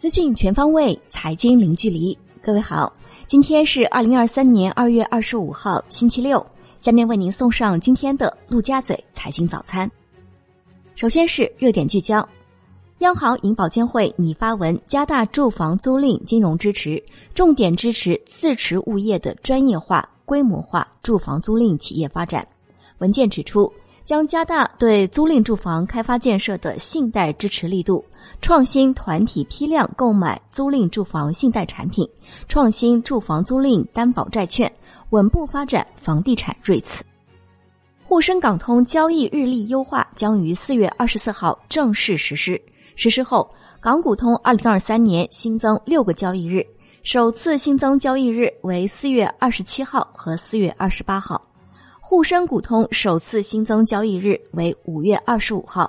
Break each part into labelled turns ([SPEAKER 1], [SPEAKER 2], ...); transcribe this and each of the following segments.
[SPEAKER 1] 资讯全方位，财经零距离。各位好，今天是二零二三年二月二十五号，星期六。下面为您送上今天的陆家嘴财经早餐。首先是热点聚焦：央行银保监会拟发文加大住房租赁金融支持，重点支持自持物业的专业化、规模化住房租赁企业发展。文件指出。将加大对租赁住房开发建设的信贷支持力度，创新团体批量购买租赁住房信贷产品，创新住房租赁担保债券，稳步发展房地产 REITs。沪深港通交易日历优化将于四月二十四号正式实施。实施后，港股通二零二三年新增六个交易日，首次新增交易日为四月二十七号和四月二十八号。沪深股通首次新增交易日为五月二十五号。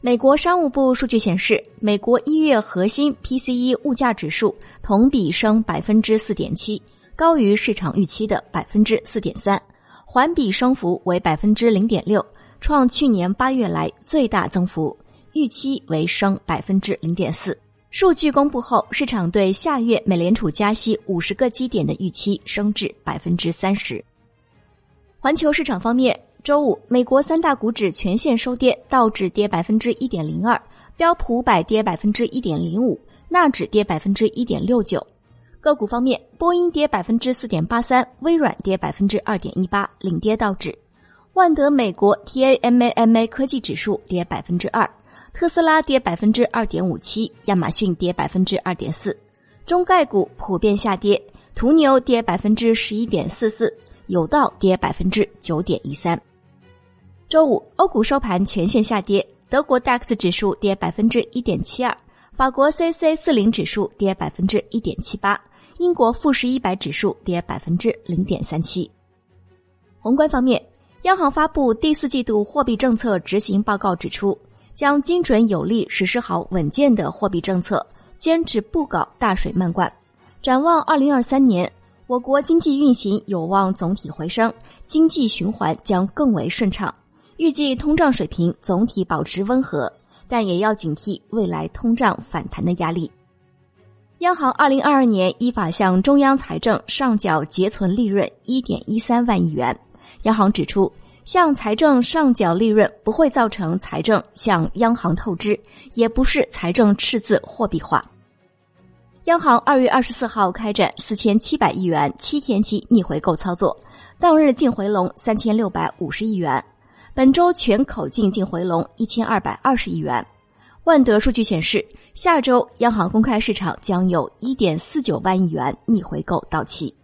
[SPEAKER 1] 美国商务部数据显示，美国一月核心 PCE 物价指数同比升百分之四点七，高于市场预期的百分之四点三，环比升幅为百分之零点六，创去年八月来最大增幅，预期为升百分之零点四。数据公布后，市场对下月美联储加息五十个基点的预期升至百分之三十。环球市场方面，周五美国三大股指全线收跌，道指跌百分之一点零二，标普五百跌百分之一点零五，纳指跌百分之一点六九。个股方面，波音跌百分之四点八三，微软跌百分之二点一八，领跌道指。万德美国 TAMAMA 科技指数跌百分之二，特斯拉跌百分之二点五七，亚马逊跌百分之二点四。中概股普遍下跌，途牛跌百分之十一点四四。有道跌百分之九点一三。周五，欧股收盘全线下跌，德国 DAX 指数跌百分之一点七二，法国 c c 四零指数跌百分之一点七八，英国富时一百指数跌百分之零点三七。宏观方面，央行发布第四季度货币政策执行报告，指出将精准有力实施好稳健的货币政策，坚持不搞大水漫灌。展望二零二三年。我国经济运行有望总体回升，经济循环将更为顺畅。预计通胀水平总体保持温和，但也要警惕未来通胀反弹的压力。央行二零二二年依法向中央财政上缴结存利润一点一三万亿元。央行指出，向财政上缴利润不会造成财政向央行透支，也不是财政赤字货币化。央行二月二十四号开展四千七百亿元七天期逆回购操作，当日净回笼三千六百五十亿元，本周全口径净回笼一千二百二十亿元。万德数据显示，下周央行公开市场将有一点四九万亿元逆回购到期。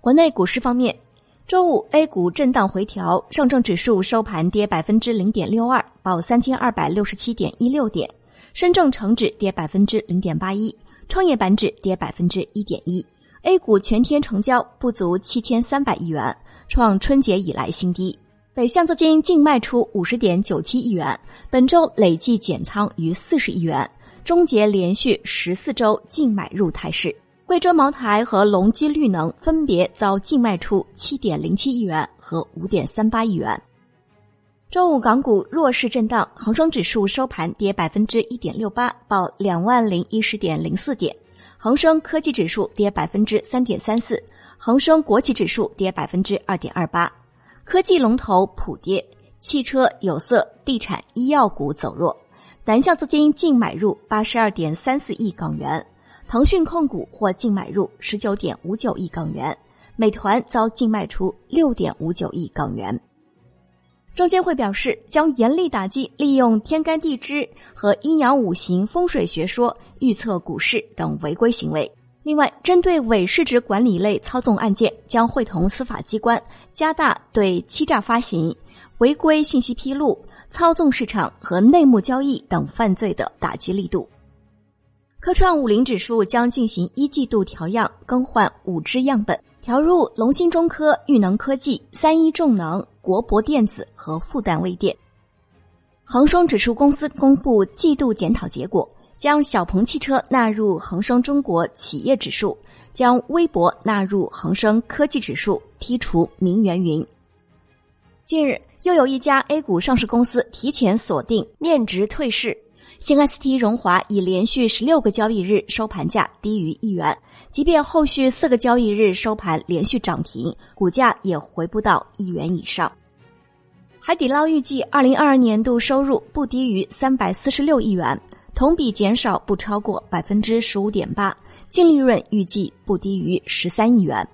[SPEAKER 1] 国内股市方面，周五 A 股震荡回调，上证指数收盘跌百分之零点六二，报三千二百六十七点一六点；深证成指跌百分之零点八一。创业板指跌百分之一点一，A 股全天成交不足七千三百亿元，创春节以来新低。北向资金净卖出五十点九七亿元，本周累计减仓逾四十亿元，终结连续十四周净买入态势。贵州茅台和隆基绿能分别遭净卖出七点零七亿元和五点三八亿元。周五港股弱势震荡，恒生指数收盘跌百分之一点六八，报两万零一十点零四点；恒生科技指数跌百分之三点三四，恒生国企指数跌百分之二点二八。科技龙头普跌，汽车、有色、地产、医药股走弱。南向资金净买入八十二点三四亿港元，腾讯控股或净买入十九点五九亿港元，美团遭净卖出六点五九亿港元。证监会表示，将严厉打击利用天干地支和阴阳五行风水学说预测股市等违规行为。另外，针对伪市值管理类操纵案件，将会同司法机关加大对欺诈发行、违规信息披露、操纵市场和内幕交易等犯罪的打击力度。科创五零指数将进行一季度调样，更换五只样本，调入龙芯中科、裕能科技、三一重能。国博电子和复旦微电，恒生指数公司公布季度检讨结果，将小鹏汽车纳入恒生中国企业指数，将微博纳入恒生科技指数，剔除明源云。近日，又有一家 A 股上市公司提前锁定面值退市，新 ST 荣华已连续十六个交易日收盘价低于一元，即便后续四个交易日收盘连续涨停，股价也回不到一元以上。海底捞预计二零二二年度收入不低于三百四十六亿元，同比减少不超过百分之十五点八，净利润预计不低于十三亿元。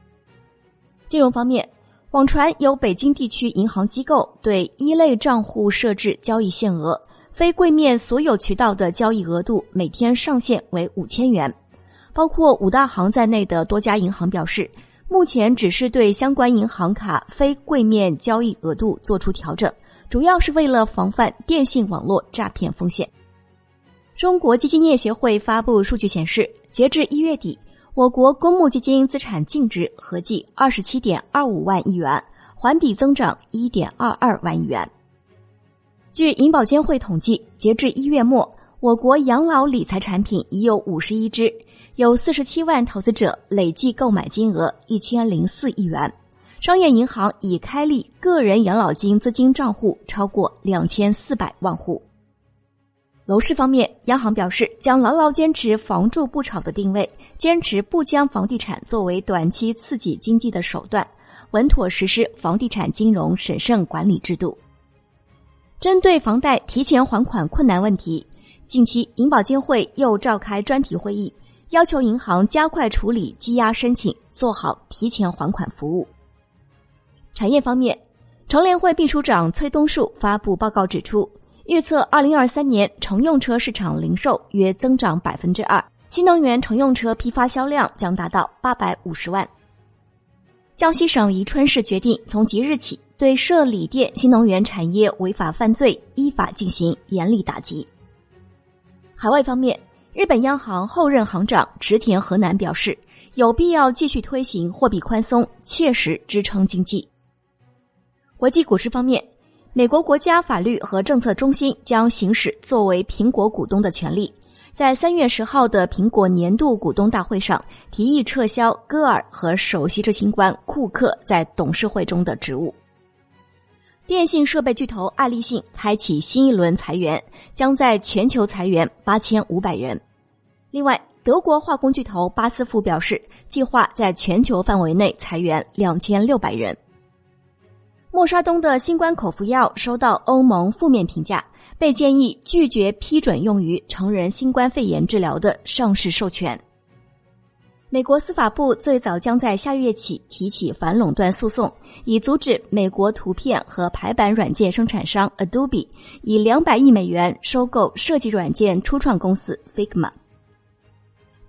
[SPEAKER 1] 金融方面。网传有北京地区银行机构对一类账户设置交易限额，非柜面所有渠道的交易额度每天上限为五千元。包括五大行在内的多家银行表示，目前只是对相关银行卡非柜面交易额度做出调整，主要是为了防范电信网络诈骗风险。中国基金业协会发布数据显示，截至一月底。我国公募基金资产净值合计二十七点二五万亿元，环比增长一点二二万亿元。据银保监会统计，截至一月末，我国养老理财产品已有五十一只，有四十七万投资者累计购买金额一千零四亿元。商业银行已开立个人养老金资金账户超过两千四百万户。楼市方面，央行表示将牢牢坚持“房住不炒”的定位，坚持不将房地产作为短期刺激经济的手段，稳妥实施房地产金融审慎管理制度。针对房贷提前还款困难问题，近期银保监会又召开专题会议，要求银行加快处理积压申请，做好提前还款服务。产业方面，乘联会秘书长崔东树发布报告指出。预测二零二三年乘用车市场零售约增长百分之二，新能源乘用车批发销量将达到八百五十万。江西省宜春市决定从即日起对涉锂电新能源产业违法犯罪依法进行严厉打击。海外方面，日本央行后任行长池田河南表示，有必要继续推行货币宽松，切实支撑经济。国际股市方面。美国国家法律和政策中心将行使作为苹果股东的权利，在三月十号的苹果年度股东大会上提议撤销戈尔和首席执行官库克在董事会中的职务。电信设备巨头爱立信开启新一轮裁员，将在全球裁员八千五百人。另外，德国化工巨头巴斯夫表示，计划在全球范围内裁员两千六百人。默沙东的新冠口服药收到欧盟负面评价，被建议拒绝批准用于成人新冠肺炎治疗的上市授权。美国司法部最早将在下月起提起反垄断诉讼，以阻止美国图片和排版软件生产商 Adobe 以两百亿美元收购设计软件初创公司 Figma。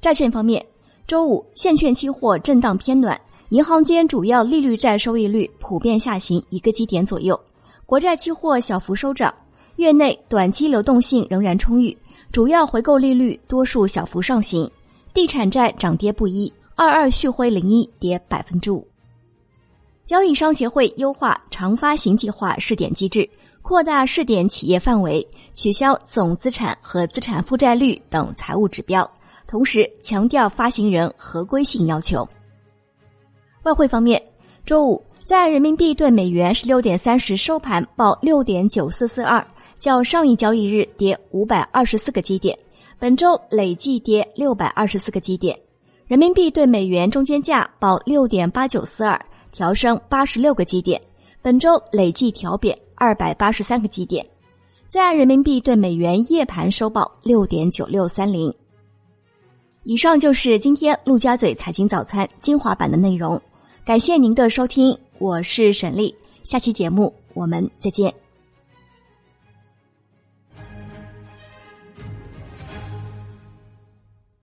[SPEAKER 1] 债券方面，周五现券期货震荡偏暖。银行间主要利率债收益率普遍下行一个基点左右，国债期货小幅收涨。月内短期流动性仍然充裕，主要回购利率多数小幅上行。地产债涨跌不一，二二旭辉零一跌百分之五。交易商协会优化长发行计划试点机制，扩大试点企业范围，取消总资产和资产负债率等财务指标，同时强调发行人合规性要求。外汇方面，周五在人民币兑美元十六点三十收盘报六点九四四二，较上一交易日跌五百二十四个基点，本周累计跌六百二十四个基点。人民币兑美元中间价报六点八九四二，调升八十六个基点，本周累计调贬二百八十三个基点。在岸人民币兑美元夜盘收报六点九六三零。以上就是今天陆家嘴财经早餐精华版的内容。感谢您的收听，我是沈丽，下期节目我们再见。